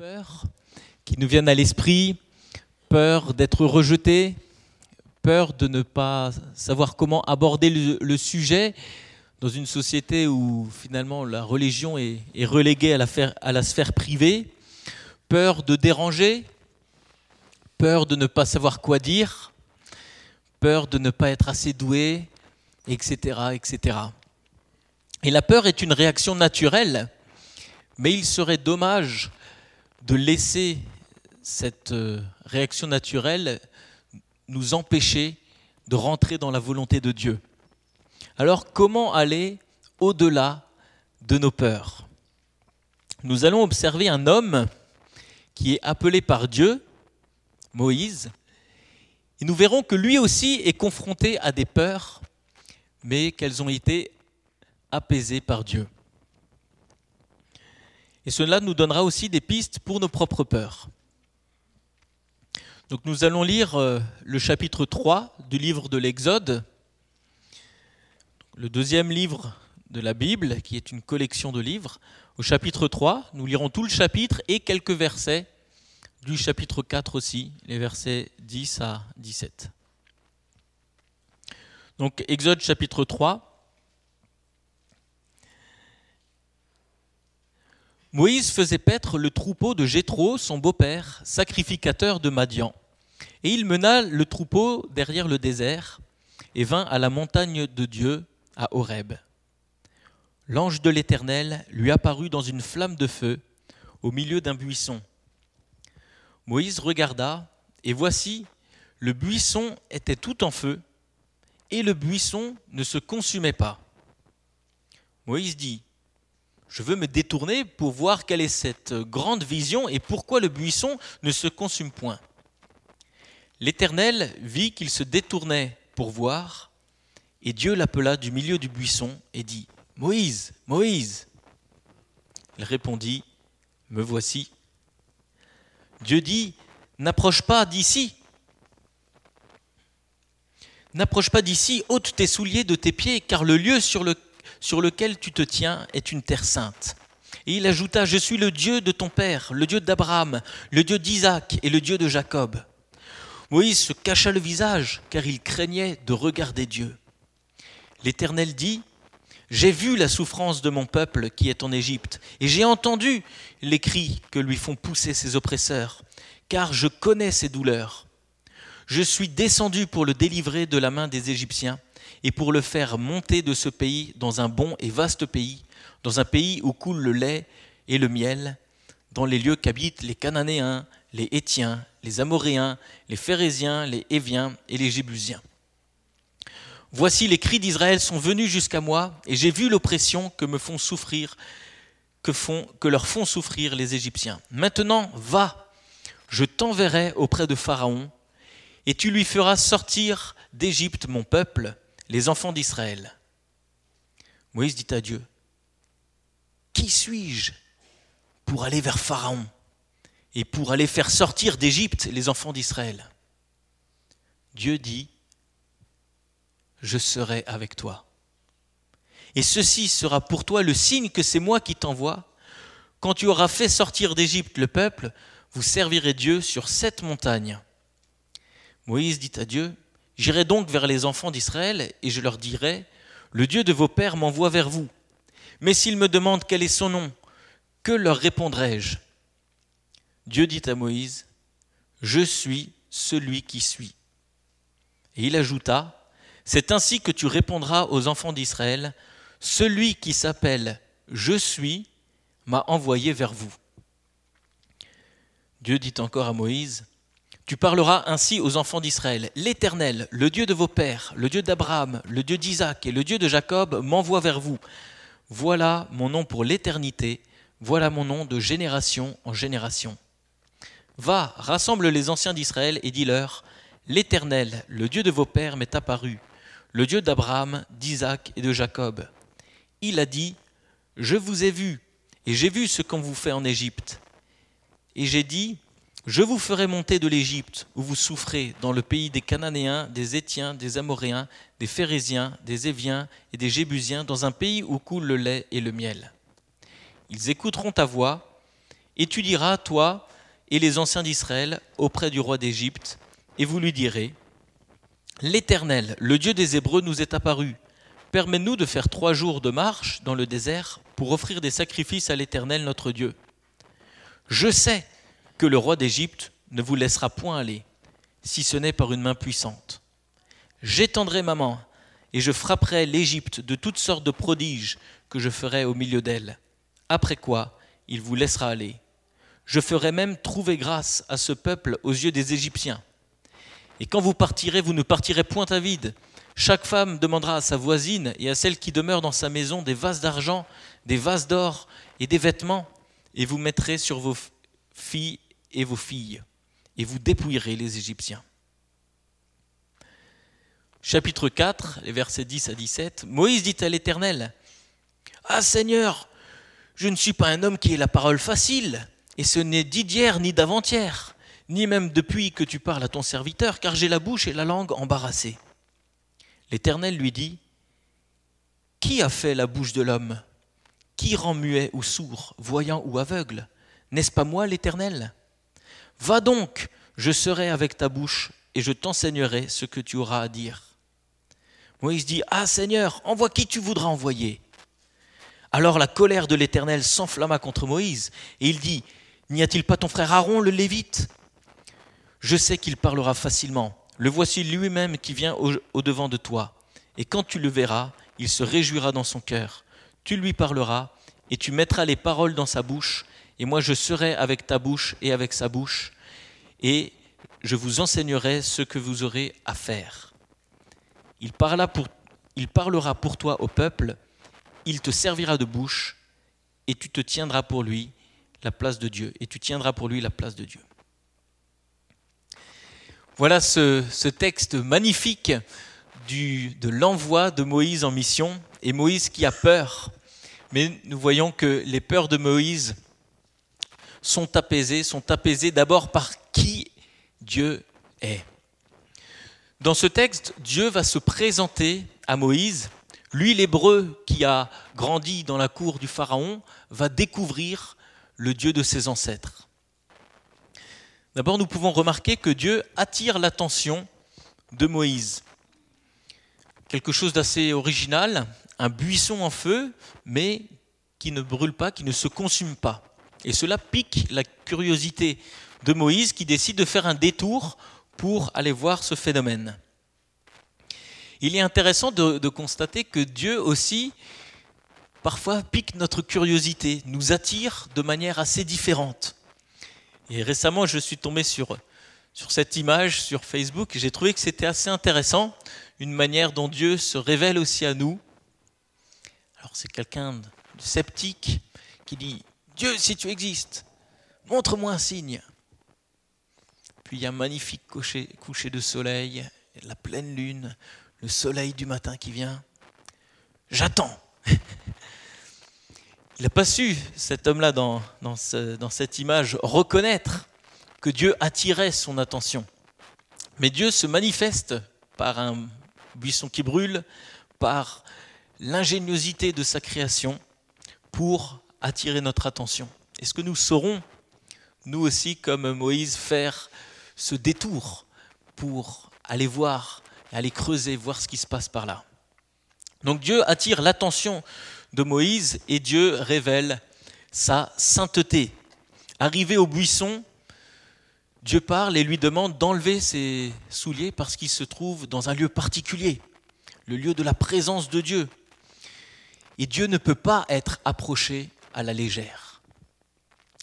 peurs qui nous viennent à l'esprit, peur d'être rejeté, peur de ne pas savoir comment aborder le, sujet dans une société où finalement la religion est, reléguée à la, à la sphère privée, peur de déranger, peur de ne pas savoir quoi dire, peur de ne pas être assez doué, etc., etc. Et la peur est une réaction naturelle, mais il serait dommage de laisser cette euh, réaction naturelle nous empêcher de rentrer dans la volonté de Dieu. Alors comment aller au-delà de nos peurs? Nous allons observer un homme qui est appelé par Dieu, Moïse, et nous verrons que lui aussi est confronté à des peurs, mais qu'elles ont été apaisées par Dieu. Et cela nous donnera aussi des pistes pour nos propres peurs. Donc nous allons lire euh, le chapitre 3 du livre de l'Exode, le deuxième livre de la Bible, qui est une collection de livres. Au chapitre 3, nous lirons tout le chapitre et quelques versets du chapitre 4 aussi, les versets 10 à 17. Donc Exode chapitre 3, Moïse faisait paître le troupeau de Jéthro, son beau-père, sacrificateur de Madian. Et il mena le troupeau derrière le désert et vint à la montagne de Dieu, à Horeb. L'ange de l'Éternel lui apparut dans une flamme de feu au milieu d'un buisson. Moïse regarda, et voici, le buisson était tout en feu, et le buisson ne se consumait pas. Moïse dit, je veux me détourner pour voir quelle est cette grande vision et pourquoi le buisson ne se consume point. L'Éternel vit qu'il se détournait pour voir, et Dieu l'appela du milieu du buisson et dit, Moïse, Moïse. Il répondit, Me voici. Dieu dit, N'approche pas d'ici. N'approche pas d'ici, ôte tes souliers de tes pieds, car le lieu sur le sur lequel tu te tiens est une terre sainte. Et il ajouta, Je suis le Dieu de ton père, le Dieu d'Abraham, le Dieu d'Isaac et le Dieu de Jacob. Moïse se cacha le visage, car il craignait de regarder Dieu. L'Éternel dit, J'ai vu la souffrance de mon peuple qui est en Égypte, et j'ai entendu les cris que lui font pousser ses oppresseurs, car je connais ses douleurs. Je suis descendu pour le délivrer de la main des Égyptiens et pour le faire monter de ce pays dans un bon et vaste pays, dans un pays où coule le lait et le miel, dans les lieux qu'habitent les Cananéens, les Hétiens, les Amoréens, les Phérésiens, les Éviens et les Jébusiens. Voici les cris d'Israël sont venus jusqu'à moi, et j'ai vu l'oppression que me font souffrir, que leur font souffrir les Égyptiens. Maintenant, va, je t'enverrai auprès de Pharaon, et tu lui feras sortir d'Égypte mon peuple, les enfants d'Israël. Moïse dit à Dieu, Qui suis-je pour aller vers Pharaon et pour aller faire sortir d'Égypte les enfants d'Israël? Dieu dit, Je serai avec toi. Et ceci sera pour toi le signe que c'est moi qui t'envoie. Quand tu auras fait sortir d'Égypte le peuple, vous servirez Dieu sur cette montagne. Moïse dit à Dieu, J'irai donc vers les enfants d'Israël et je leur dirai, Le Dieu de vos pères m'envoie vers vous. Mais s'ils me demandent quel est son nom, que leur répondrai-je? Dieu dit à Moïse, Je suis celui qui suis. Et il ajouta, C'est ainsi que tu répondras aux enfants d'Israël, Celui qui s'appelle Je suis m'a envoyé vers vous. Dieu dit encore à Moïse, tu parleras ainsi aux enfants d'Israël. L'Éternel, le Dieu de vos pères, le Dieu d'Abraham, le Dieu d'Isaac et le Dieu de Jacob m'envoie vers vous. Voilà mon nom pour l'éternité, voilà mon nom de génération en génération. Va, rassemble les anciens d'Israël et dis-leur, L'Éternel, le Dieu de vos pères, m'est apparu, le Dieu d'Abraham, d'Isaac et de Jacob. Il a dit, Je vous ai vu, et j'ai vu ce qu'on vous fait en Égypte. Et j'ai dit, je vous ferai monter de l'Égypte, où vous souffrez, dans le pays des Cananéens, des Étiens, des Amoréens, des Phérésiens, des Éviens et des Jébusiens, dans un pays où coule le lait et le miel. Ils écouteront ta voix, Et tu diras, toi et les anciens d'Israël, auprès du roi d'Égypte, et vous lui direz, L'Éternel, le Dieu des Hébreux, nous est apparu. Permets-nous de faire trois jours de marche dans le désert pour offrir des sacrifices à l'Éternel notre Dieu. Je sais que le roi d'Égypte ne vous laissera point aller, si ce n'est par une main puissante. J'étendrai ma main et je frapperai l'Égypte de toutes sortes de prodiges que je ferai au milieu d'elle. Après quoi, il vous laissera aller. Je ferai même trouver grâce à ce peuple aux yeux des Égyptiens. Et quand vous partirez, vous ne partirez point à vide. Chaque femme demandera à sa voisine et à celle qui demeure dans sa maison des vases d'argent, des vases d'or et des vêtements, et vous mettrez sur vos filles et vos filles, et vous dépouillerez les Égyptiens. Chapitre 4, les versets 10 à 17. Moïse dit à l'Éternel, Ah Seigneur, je ne suis pas un homme qui ait la parole facile, et ce n'est d'hier ni d'avant-hier ni même depuis que tu parles à ton serviteur, car j'ai la bouche et la langue embarrassées. L'Éternel lui dit, Qui a fait la bouche de l'homme? Qui rend muet ou sourd, voyant ou aveugle? N'est-ce pas moi l'Éternel? Va donc, je serai avec ta bouche, et je t'enseignerai ce que tu auras à dire. Moïse dit, Ah Seigneur, envoie qui tu voudras envoyer. Alors la colère de l'Éternel s'enflamma contre Moïse, et il dit, N'y a-t-il pas ton frère Aaron le Lévite? Je sais qu'il parlera facilement. Le voici lui-même qui vient au-devant de toi. Et quand tu le verras, il se réjouira dans son cœur. Tu lui parleras, et tu mettras les paroles dans sa bouche, et moi je serai avec ta bouche et avec sa bouche, et je vous enseignerai ce que vous aurez à faire. Il, parlera pour toi au peuple, il te servira de bouche, et tu te tiendras pour lui la place de Dieu, et tu tiendras pour lui la place de Dieu. Voilà ce, texte magnifique de l'envoi de Moïse en mission et Moïse qui a peur. Mais nous voyons que les peurs de Moïse sont apaisées, sont apaisées d'abord par qui Dieu est. Dans ce texte, Dieu va se présenter à Moïse. Lui, l'hébreu qui a grandi dans la cour du Pharaon, va découvrir le Dieu de ses ancêtres. D'abord, nous pouvons remarquer que Dieu attire l'attention de Moïse. Quelque chose d'assez original, un buisson en feu, mais qui ne brûle pas, qui ne se consume pas. Et cela pique la curiosité de Moïse qui décide de faire un détour pour aller voir ce phénomène. Il est intéressant de, constater que Dieu aussi, parfois, pique notre curiosité, nous attire de manière assez différente. Et récemment, je suis tombé sur, sur cette image sur Facebook et j'ai trouvé que c'était assez intéressant, une manière dont Dieu se révèle aussi à nous. Alors c'est quelqu'un de sceptique qui dit, Dieu, si tu existes, montre-moi un signe. Puis il y a un magnifique coucher, de soleil, la pleine lune, le soleil du matin qui vient. J'attends. Il n'a pas su, cet homme-là, dans, dans, cette image, reconnaître que Dieu attirait son attention. Mais Dieu se manifeste par un buisson qui brûle, par l'ingéniosité de sa création, pour attirer notre attention. Est-ce que nous saurons, nous aussi, comme Moïse, faire ce détour pour aller voir, aller creuser, voir ce qui se passe par là? Donc Dieu attire l'attention de Moïse et Dieu révèle sa sainteté. Arrivé au buisson, Dieu parle et lui demande d'enlever ses souliers parce qu'il se trouve dans un lieu particulier, le lieu de la présence de Dieu. Et Dieu ne peut pas être approché à la légère.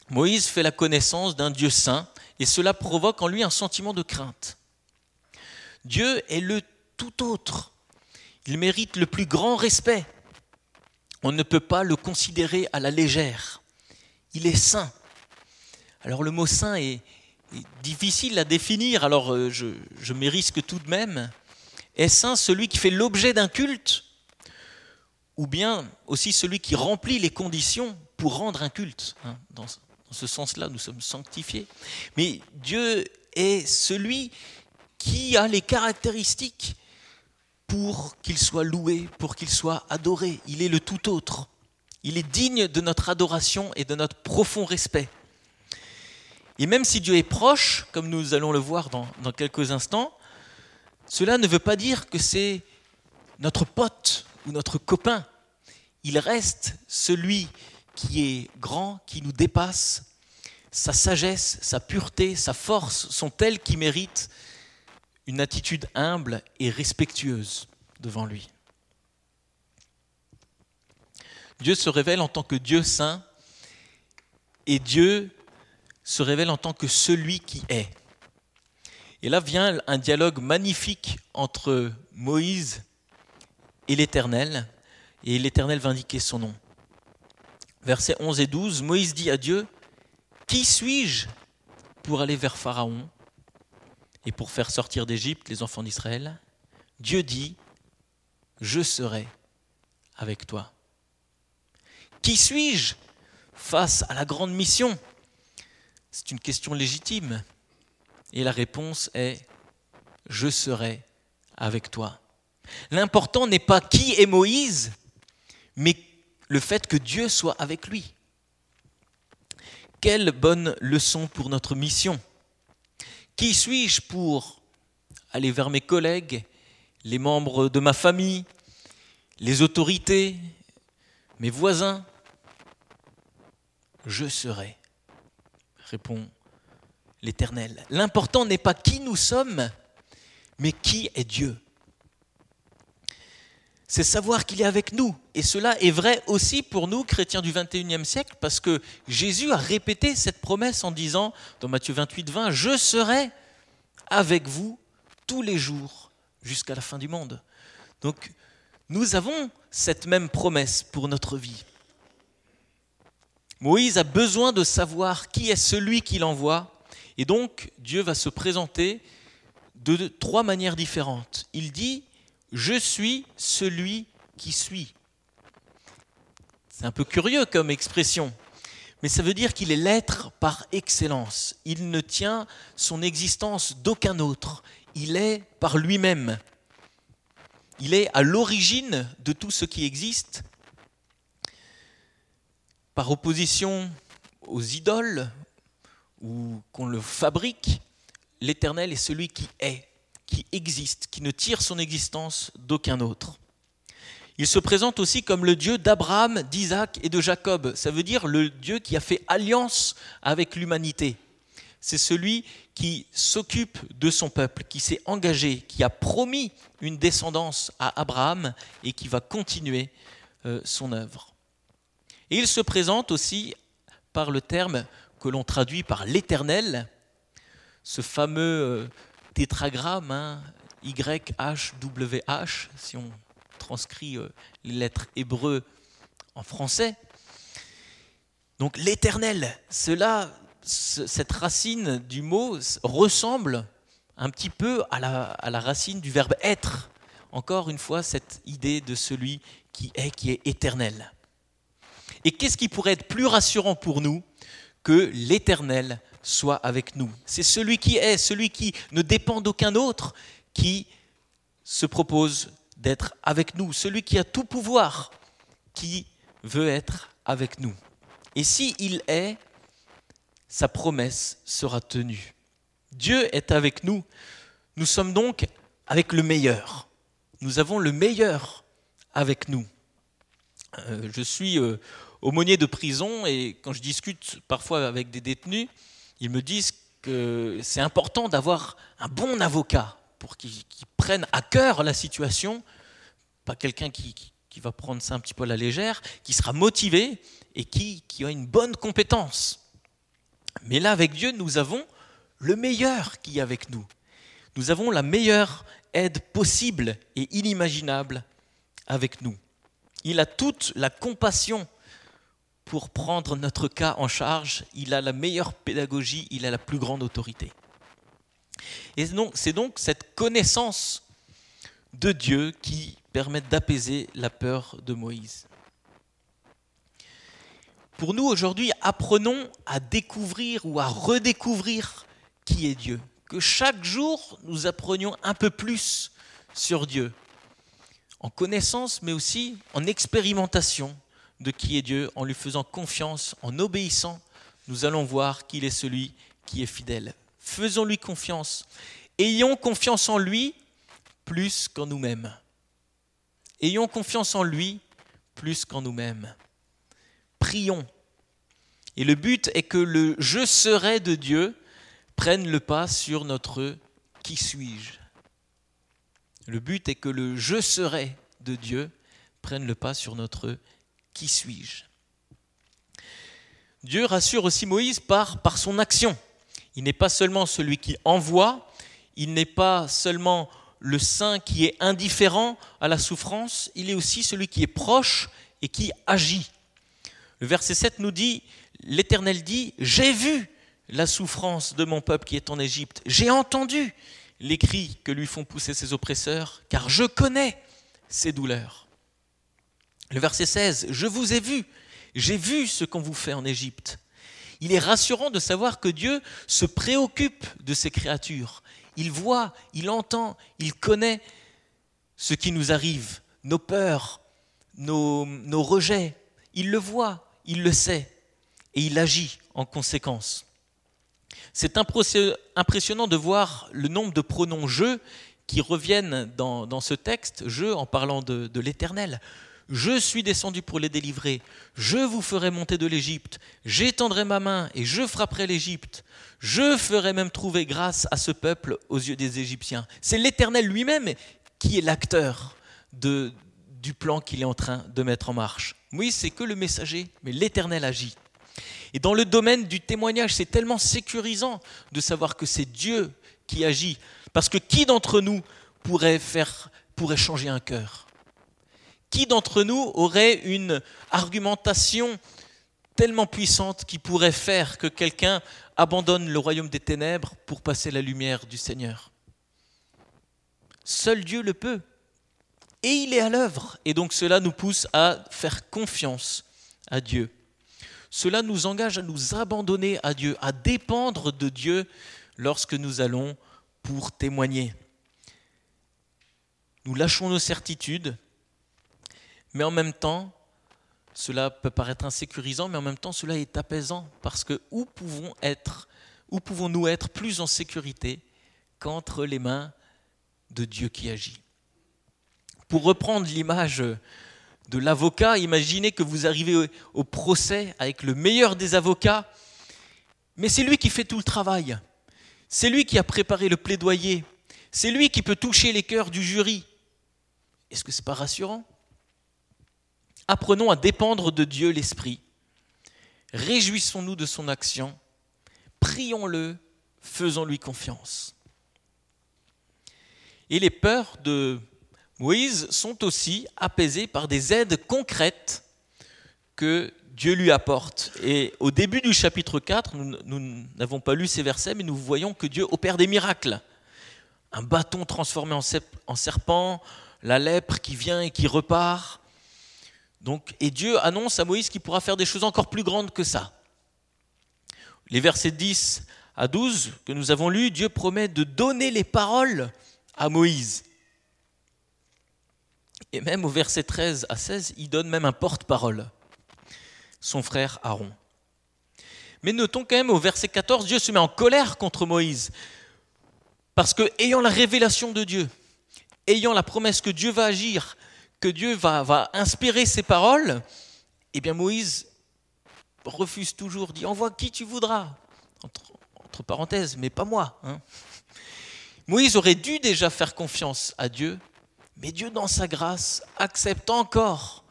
Moïse fait la connaissance d'un Dieu saint et cela provoque en lui un sentiment de crainte. Dieu est le tout autre. Il mérite le plus grand respect on ne peut pas le considérer à la légère. Il est saint. Alors le mot saint est, difficile à définir, alors euh, je, je risque tout de même. Est saint celui qui fait l'objet d'un culte ou bien aussi celui qui remplit les conditions pour rendre un culte. Hein, dans, ce sens-là, nous sommes sanctifiés. Mais Dieu est celui qui a les caractéristiques pour qu'il soit loué, pour qu'il soit adoré. Il est le tout autre. Il est digne de notre adoration et de notre profond respect. Et même si Dieu est proche, comme nous allons le voir dans quelques instants, cela ne veut pas dire que c'est notre pote ou notre copain. Il reste celui qui est grand, qui nous dépasse. Sa sagesse, sa pureté, sa force sont telles qui méritent une attitude humble et respectueuse devant lui. Dieu se révèle en tant que Dieu saint et Dieu se révèle en tant que celui qui est. Et là vient un dialogue magnifique entre Moïse et l'Éternel, et l'Éternel va indiquer son nom. Versets 11 et 12, Moïse dit à Dieu, Qui suis-je pour aller vers Pharaon et pour faire sortir d'Égypte les enfants d'Israël? Dieu dit, Je serai avec toi. Qui suis-je face à la grande mission? C'est une question légitime. Et la réponse est, Je serai avec toi. L'important n'est pas qui est Moïse, mais le fait que Dieu soit avec lui. Quelle bonne leçon pour notre mission. Qui suis-je pour aller vers mes collègues, les membres de ma famille, les autorités, mes voisins? Je serai, répond l'Éternel. L'important n'est pas qui nous sommes, mais qui est Dieu c'est savoir qu'il est avec nous. Et cela est vrai aussi pour nous, chrétiens du 21e siècle, parce que Jésus a répété cette promesse en disant, dans Matthieu 28, 20, Je serai avec vous tous les jours jusqu'à la fin du monde. Donc, nous avons cette même promesse pour notre vie. Moïse a besoin de savoir qui est celui qui l'envoie, et donc Dieu va se présenter de trois manières différentes. Il dit, je suis celui qui suis. C'est un peu curieux comme expression, mais ça veut dire qu'il est l'être par excellence. Il ne tient son existence d'aucun autre. Il est par lui-même. Il est à l'origine de tout ce qui existe. Par opposition aux idoles ou qu'on le fabrique, l'Éternel est celui qui est qui existe, qui ne tire son existence d'aucun autre. Il se présente aussi comme le Dieu d'Abraham, d'Isaac et de Jacob. Ça veut dire le Dieu qui a fait alliance avec l'humanité. C'est celui qui s'occupe de son peuple, qui s'est engagé, qui a promis une descendance à Abraham et qui va continuer euh, son œuvre. Et il se présente aussi par le terme que l'on traduit par l'éternel, ce fameux euh, tétragramme, hein, YHWH, si on transcrit euh, les lettres hébreux en français. Donc l'éternel, cela, cette racine du mot ressemble un petit peu à la, à la racine du verbe être. Encore une fois, cette idée de celui qui est, qui est éternel. Et qu'est-ce qui pourrait être plus rassurant pour nous que l'éternel soit avec nous. C'est celui qui est, celui qui ne dépend d'aucun autre, qui se propose d'être avec nous, celui qui a tout pouvoir, qui veut être avec nous. Et si il est, sa promesse sera tenue. Dieu est avec nous. Nous sommes donc avec le meilleur. Nous avons le meilleur avec nous. Euh, je suis euh, aumônier de prison et quand je discute parfois avec des détenus, ils me disent que c'est important d'avoir un bon avocat pour qu'il prenne à cœur la situation, pas quelqu'un qui, va prendre ça un petit peu à la légère, qui sera motivé et qui, qui a une bonne compétence. Mais là, avec Dieu, nous avons le meilleur qui est avec nous. Nous avons la meilleure aide possible et inimaginable avec nous. Il a toute la compassion pour prendre notre cas en charge, il a la meilleure pédagogie, il a la plus grande autorité. Et c'est donc cette connaissance de Dieu qui permet d'apaiser la peur de Moïse. Pour nous aujourd'hui, apprenons à découvrir ou à redécouvrir qui est Dieu. Que chaque jour, nous apprenions un peu plus sur Dieu, en connaissance, mais aussi en expérimentation, de qui est Dieu, en lui faisant confiance, en obéissant, nous allons voir qu'il est celui qui est fidèle. Faisons-lui confiance. Ayons confiance en lui plus qu'en nous-mêmes. Ayons confiance en lui plus qu'en nous-mêmes. Prions. Et le but est que le je serai de Dieu prenne le pas sur notre qui suis-je. Le but est que le je serai de Dieu prenne le pas sur notre qui suis-je? Dieu rassure aussi Moïse par, son action. Il n'est pas seulement celui qui envoie, il n'est pas seulement le saint qui est indifférent à la souffrance, il est aussi celui qui est proche et qui agit. Le verset 7 nous dit, l'Éternel dit, j'ai vu la souffrance de mon peuple qui est en Égypte, j'ai entendu les cris que lui font pousser ses oppresseurs, car je connais ses douleurs. Le verset 16, je vous ai vu, j'ai vu ce qu'on vous fait en Égypte. Il est rassurant de savoir que Dieu se préoccupe de ses créatures. Il voit, il entend, il connaît ce qui nous arrive, nos peurs, nos, rejets. Il le voit, il le sait, et il agit en conséquence. C'est impressionnant de voir le nombre de pronoms je qui reviennent dans, ce texte, je en parlant de l'Éternel. Je suis descendu pour les délivrer, je vous ferai monter de l'Égypte, j'étendrai ma main et je frapperai l'Égypte, je ferai même trouver grâce à ce peuple aux yeux des Égyptiens. C'est l'Éternel lui-même qui est l'acteur du plan qu'il est en train de mettre en marche. Oui, c'est que le messager, mais l'Éternel agit. Et dans le domaine du témoignage, c'est tellement sécurisant de savoir que c'est Dieu qui agit. Parce que qui d'entre nous pourrait, changer un cœur? Qui d'entre nous aurait une argumentation tellement puissante qui pourrait faire que quelqu'un abandonne le royaume des ténèbres pour passer la lumière du Seigneur? Seul Dieu le peut. Et il est à l'œuvre. Et donc cela nous pousse à faire confiance à Dieu cela nous engage à nous abandonner à Dieu, à dépendre de Dieu lorsque nous allons pour témoigner. Nous lâchons nos certitudes, mais en même temps, cela peut paraître insécurisant, mais en même temps, cela est apaisant, parce que où pouvons être, où pouvons-nous être plus en sécurité qu'entre les mains de Dieu qui agit? Pour reprendre l'image de l'avocat. Imaginez que vous arrivez au, procès avec le meilleur des avocats, mais c'est lui qui fait tout le travail. C'est lui qui a préparé le plaidoyer. C'est lui qui peut toucher les cœurs du jury. Est-ce que ce n'est pas rassurant? Apprenons à dépendre de Dieu l'Esprit. Réjouissons-nous de son action. Prions-le, faisons-lui confiance. Et les peurs de Moïse sont aussi apaisés par des aides concrètes que Dieu lui apporte. Et au début du chapitre 4, nous n'avons pas lu ces versets, mais nous voyons que Dieu opère des miracles. Un bâton transformé en serpent, la lèpre qui vient et qui repart. Donc, et Dieu annonce à Moïse qu'il pourra faire des choses encore plus grandes que ça. Les versets 10 à 12 que nous avons lus, Dieu promet de donner les paroles à Moïse. Et même au verset 13 à 16, il donne même un porte-parole, son frère Aaron. Mais notons quand même au verset 14, Dieu se met en colère contre Moïse. Parce que, ayant la révélation de Dieu, ayant la promesse que Dieu va agir, que Dieu va, inspirer ses paroles, eh bien Moïse refuse toujours, dit envoie qui tu voudras. Entre, parenthèses, mais pas moi. Hein. Moïse aurait dû déjà faire confiance à Dieu mais Dieu, dans sa grâce, accepte encore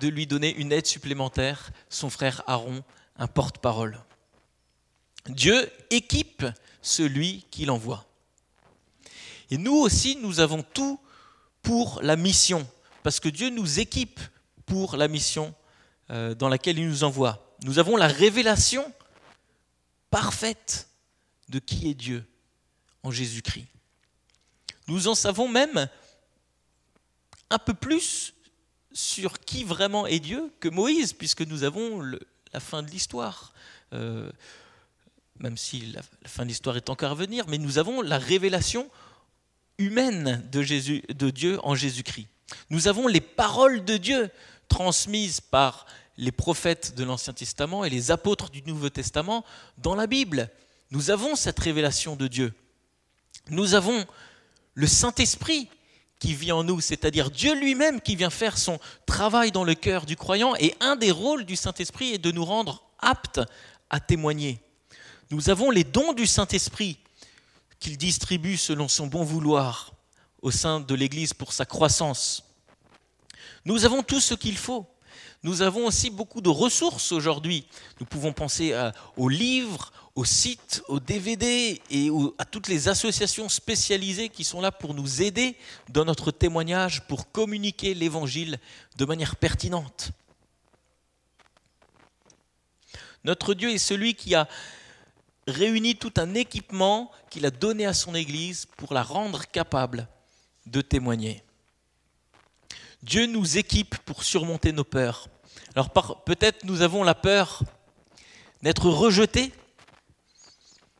de lui donner une aide supplémentaire, son frère Aaron, un porte-parole. Dieu équipe celui qu'il envoie. Et nous aussi, nous avons tout pour la mission, parce que Dieu nous équipe pour la mission euh, dans laquelle il nous envoie. Nous avons la révélation parfaite de qui est Dieu en Jésus-Christ. Nous en savons même un peu plus sur qui vraiment est Dieu que Moïse, puisque nous avons la fin de l'histoire. Euh, même si la, fin de l'histoire est encore à venir, mais nous avons la révélation humaine de, Dieu en Jésus-Christ. Nous avons les paroles de Dieu transmises par les prophètes de l'Ancien Testament et les apôtres du Nouveau Testament dans la Bible. nous avons cette révélation de Dieu. Nous avons le Saint-Esprit qui vit en nous, c'est-à-dire Dieu lui-même qui vient faire son travail dans le cœur du croyant. Et un des rôles du Saint-Esprit est de nous rendre aptes à témoigner. Nous avons les dons du Saint-Esprit qu'il distribue selon son bon vouloir au sein de l'Église pour sa croissance. Nous avons tout ce qu'il faut. Nous avons aussi beaucoup de ressources aujourd'hui. Nous pouvons penser aux livres, aux sites, aux DVD et à toutes les associations spécialisées qui sont là pour nous aider dans notre témoignage, pour communiquer l'Évangile de manière pertinente. Notre Dieu est celui qui a réuni tout un équipement qu'il a donné à son Église pour la rendre capable de témoigner. Dieu nous équipe pour surmonter nos peurs. Alors peut-être nous avons la peur d'être rejetés,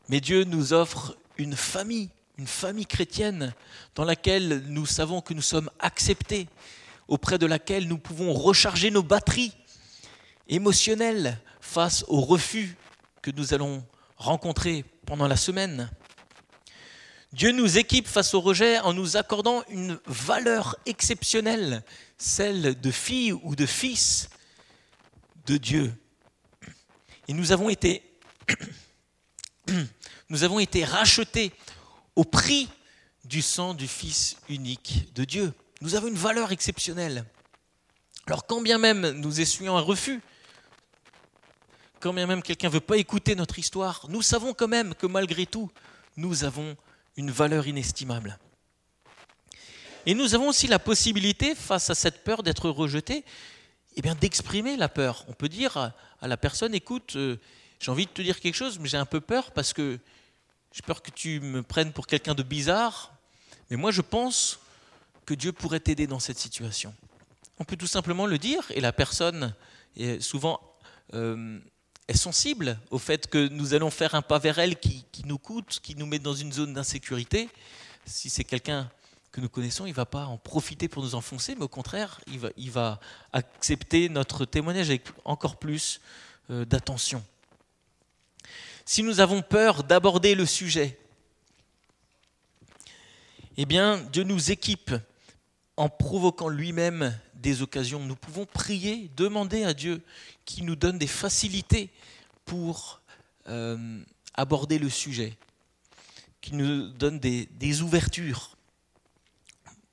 mais Dieu nous offre une famille, une famille chrétienne dans laquelle nous savons que nous sommes acceptés, auprès de laquelle nous pouvons recharger nos batteries émotionnelles face aux refus que nous allons rencontrer pendant la semaine. Dieu nous équipe face au rejet en nous accordant une valeur exceptionnelle, celle de fille ou de fils de Dieu. Et nous avons été, rachetés au prix du sang du Fils unique de Dieu. Nous avons une valeur exceptionnelle. Alors quand bien même nous essuyons un refus, quand bien même quelqu'un ne veut pas écouter notre histoire, nous savons quand même que malgré tout, nous avons une valeur inestimable. Et nous avons aussi la possibilité, face à cette peur d'être rejeté, eh bien d'exprimer la peur. On peut dire à la personne, écoute, euh, j'ai envie de te dire quelque chose, mais j'ai un peu peur parce que j'ai peur que tu me prennes pour quelqu'un de bizarre, mais moi je pense que Dieu pourrait t'aider dans cette situation. On peut tout simplement le dire, et la personne est souvent euh, est sensible au fait que nous allons faire un pas vers elle qui, nous coûte, qui nous met dans une zone d'insécurité. Si c'est quelqu'un que nous connaissons, il ne va pas en profiter pour nous enfoncer, mais au contraire, il va, accepter notre témoignage avec encore plus euh, d'attention. Si nous avons peur d'aborder le sujet, eh bien, Dieu nous équipe en provoquant lui-même des occasions. Nous pouvons prier, demander à Dieu qui nous donne des facilités pour euh, aborder le sujet, qui nous donne des, des ouvertures.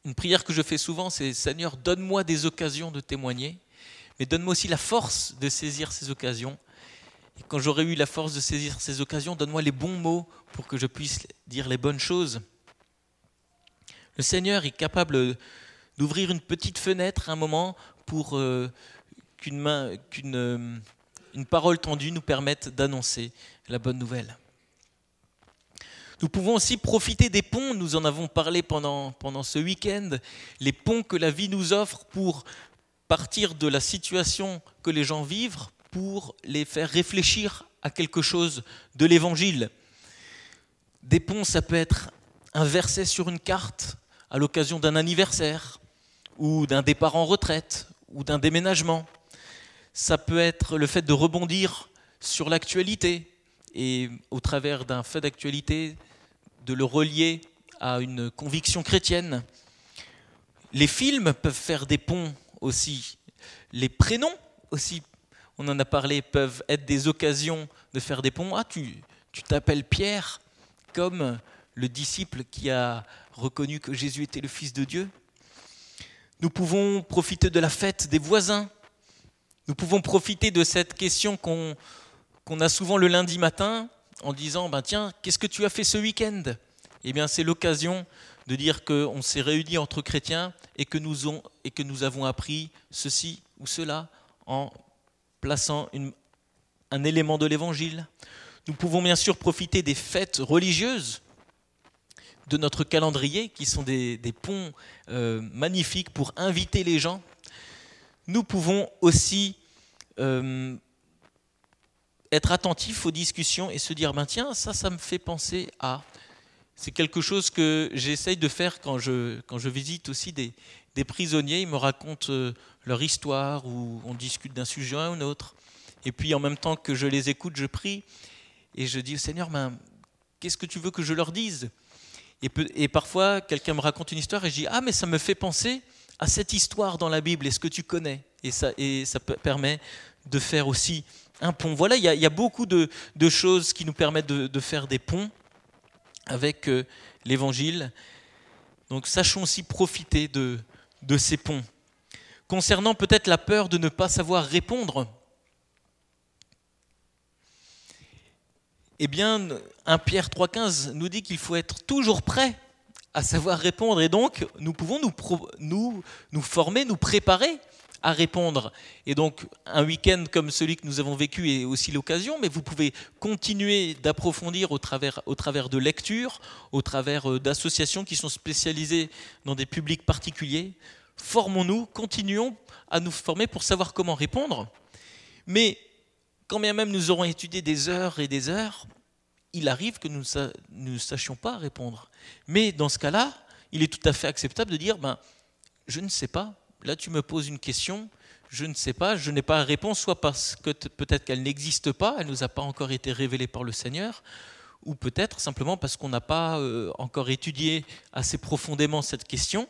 Une prière que je fais souvent, c'est Seigneur, donne-moi des occasions de témoigner, mais donne-moi aussi la force de saisir ces occasions. Et quand j'aurai eu la force de saisir ces occasions, donne-moi les bons mots pour que je puisse dire les bonnes choses. Le Seigneur est capable d'ouvrir une petite fenêtre un moment pour euh, qu'une euh, une parole tendue nous permette d'annoncer la bonne nouvelle. Nous pouvons aussi profiter des ponts, nous en avons parlé pendant, pendant ce week-end, les ponts que la vie nous offre pour partir de la situation que les gens vivent, pour les faire réfléchir à quelque chose de l'évangile. Des ponts, ça peut être un verset sur une carte à l'occasion d'un anniversaire, ou d'un départ en retraite, ou d'un déménagement. Ça peut être le fait de rebondir sur l'actualité et au travers d'un fait d'actualité, de le relier à une conviction chrétienne. Les films peuvent faire des ponts aussi. Les prénoms aussi, on en a parlé, peuvent être des occasions de faire des ponts. Ah, tu t'appelles Pierre, comme le disciple qui a reconnu que Jésus était le Fils de Dieu. Nous pouvons profiter de la fête des voisins. Nous pouvons profiter de cette question qu'on a souvent le lundi matin en disant ben Tiens, qu'est-ce que tu as fait ce week-end? Eh bien, c'est l'occasion de dire qu'on s'est réunis entre chrétiens et que, nous ont, et que nous avons appris ceci ou cela en plaçant un élément de l'évangile. Nous pouvons bien sûr profiter des fêtes religieuses de notre calendrier, qui sont des, ponts euh, magnifiques pour inviter les gens, nous pouvons aussi euh, être attentifs aux discussions et se dire, ben tiens, ça, ça me fait penser à... C'est quelque chose que j'essaye de faire quand je, visite aussi des, prisonniers. Ils me racontent euh, leur histoire ou on discute d'un sujet ou un autre. Et puis en même temps que je les écoute, je prie. et je dis au Seigneur, ben, qu'est-ce que tu veux que je leur dise? Et, parfois, quelqu'un me raconte une histoire et je dis, ah mais ça me fait penser à cette histoire dans la Bible, est-ce que tu connais? Et ça, ça permet de faire aussi un pont. Voilà, il y a, beaucoup de, choses qui nous permettent de, faire des ponts avec euh, l'Évangile. Donc sachons aussi profiter de ces ponts. Concernant peut-être la peur de ne pas savoir répondre, eh bien, 1 Pierre 3,15 nous dit qu'il faut être toujours prêt à savoir répondre. Et donc, nous pouvons nous, nous, nous former, nous préparer à répondre. Et donc, un week-end comme celui que nous avons vécu est aussi l'occasion, mais vous pouvez continuer d'approfondir au travers, au travers de lectures, au travers euh, d'associations qui sont spécialisées dans des publics particuliers. Formons-nous, continuons à nous former pour savoir comment répondre. Mais quand bien même nous aurons étudié des heures et des heures, il arrive que nous ne sachions pas répondre. Mais dans ce cas-là, il est tout à fait acceptable de dire, ben, je ne sais pas, là tu me poses une question, je ne sais pas, je n'ai pas la réponse, soit parce que peut-être qu'elle n'existe pas, elle ne nous a pas encore été révélée par le Seigneur, ou peut-être simplement parce qu'on n'a pas euh, encore étudié assez profondément cette question.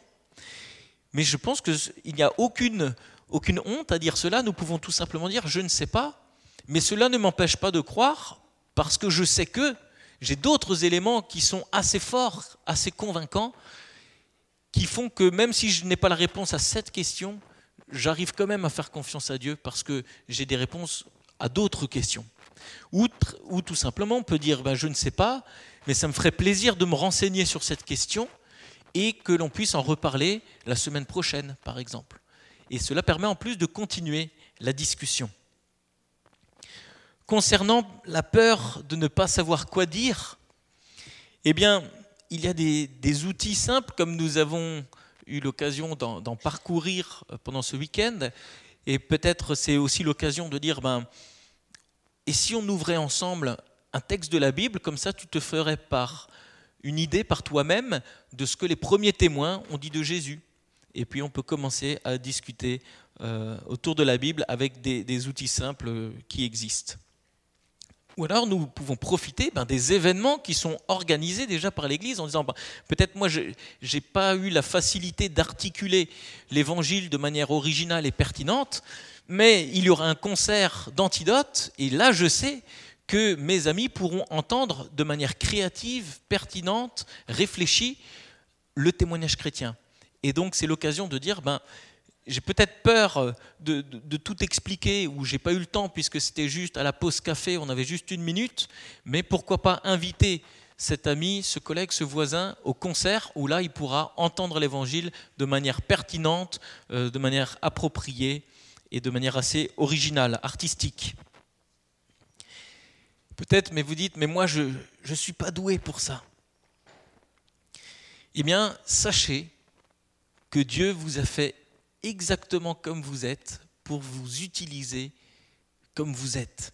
Mais je pense qu'il n'y a aucune, aucune honte à dire cela, nous pouvons tout simplement dire je ne sais pas, mais cela ne m'empêche pas de croire, parce que je sais que j'ai d'autres éléments qui sont assez forts, assez convaincants, qui font que même si je n'ai pas la réponse à cette question, j'arrive quand même à faire confiance à Dieu parce que j'ai des réponses à d'autres questions. Ou, ou, tout simplement, on peut dire, ben, je ne sais pas, mais ça me ferait plaisir de me renseigner sur cette question et que l'on puisse en reparler la semaine prochaine, par exemple. Et cela permet en plus de continuer la discussion. Concernant la peur de ne pas savoir quoi dire, eh bien, il y a des, outils simples, comme nous avons eu l'occasion d'en parcourir pendant ce week-end. Et peut-être c'est aussi l'occasion de dire, ben, et si on ouvrait ensemble un texte de la Bible, comme ça tu te ferais par une idée par toi-même de ce que les premiers témoins ont dit de Jésus. Et puis on peut commencer à discuter euh, autour de la Bible avec des outils simples qui existent. Ou alors nous pouvons profiter ben, des événements qui sont organisés déjà par l'Église en disant ben, peut-être moi je n'ai pas eu la facilité d'articuler l'Évangile de manière originale et pertinente, mais il y aura un concert d'antidote et là je sais que mes amis pourront entendre de manière créative, pertinente, réfléchie le témoignage chrétien. Et donc c'est l'occasion de dire ben, j'ai peut-être peur euh, de, tout expliquer ou j'ai pas eu le temps puisque c'était juste à la pause café, on avait juste une minute, mais pourquoi pas inviter cet ami, ce collègue, ce voisin au concert où là il pourra entendre l'évangile de manière pertinente, euh, de manière appropriée et de manière assez originale, artistique. Peut-être, mais vous dites, mais moi je ne suis pas doué pour ça. Eh bien, sachez que Dieu vous a fait exactement comme vous êtes pour vous utiliser comme vous êtes.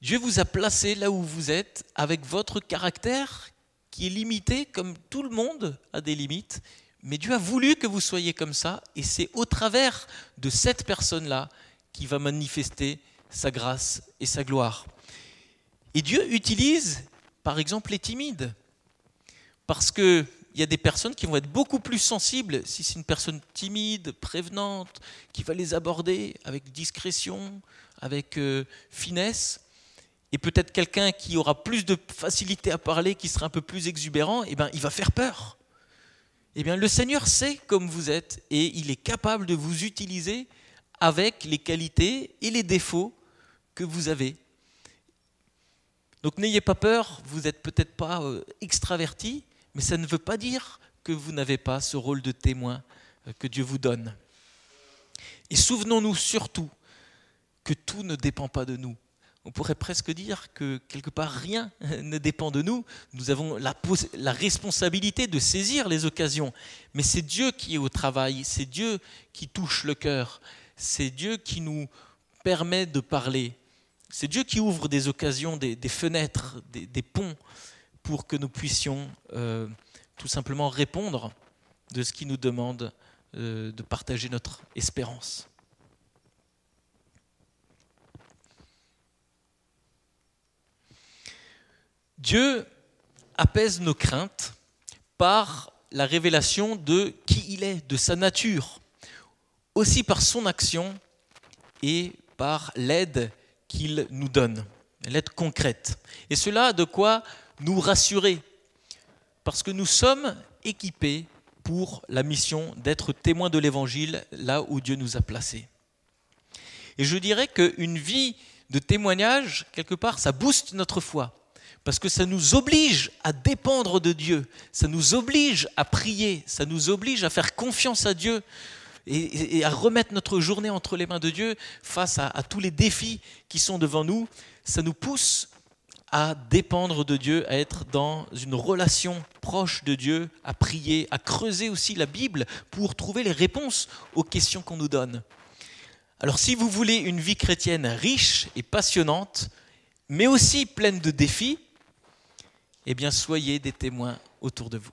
Dieu vous a placé là où vous êtes avec votre caractère qui est limité comme tout le monde a des limites, mais Dieu a voulu que vous soyez comme ça et c'est au travers de cette personne-là qui va manifester sa grâce et sa gloire. Et Dieu utilise par exemple les timides parce que il y a des personnes qui vont être beaucoup plus sensibles si c'est une personne timide, prévenante, qui va les aborder avec discrétion, avec euh, finesse. Et peut-être quelqu'un qui aura plus de facilité à parler, qui sera un peu plus exubérant, eh ben, il va faire peur. Eh bien, le Seigneur sait comme vous êtes et il est capable de vous utiliser avec les qualités et les défauts que vous avez. Donc n'ayez pas peur, vous n'êtes peut-être pas euh, extraverti, mais ça ne veut pas dire que vous n'avez pas ce rôle de témoin euh, que Dieu vous donne. Et souvenons-nous surtout que tout ne dépend pas de nous. On pourrait presque dire que quelque part rien ne dépend de nous. Nous avons la, la responsabilité de saisir les occasions. Mais c'est Dieu qui est au travail, c'est Dieu qui touche le cœur, c'est Dieu qui nous permet de parler. C'est Dieu qui ouvre des occasions, des, fenêtres, des ponts pour que nous puissions euh, tout simplement répondre de ce qui nous demande euh, de partager notre espérance. Dieu apaise nos craintes par la révélation de qui il est, de sa nature, aussi par son action et par l'aide qu'il nous donne, l'aide concrète. Et cela de quoi nous rassurer, parce que nous sommes équipés pour la mission d'être témoins de l'Évangile là où Dieu nous a placés. Et je dirais qu'une vie de témoignage, quelque part, ça booste notre foi parce que ça nous oblige à dépendre de Dieu, ça nous oblige à prier, ça nous oblige à faire confiance à Dieu et, à remettre notre journée entre les mains de Dieu face à, tous les défis qui sont devant nous. Ça nous pousse à dépendre de Dieu, à être dans une relation proche de Dieu, à prier, à creuser aussi la Bible pour trouver les réponses aux questions qu'on nous donne. Alors si vous voulez une vie chrétienne riche et passionnante, mais aussi pleine de défis, eh bien soyez des témoins autour de vous.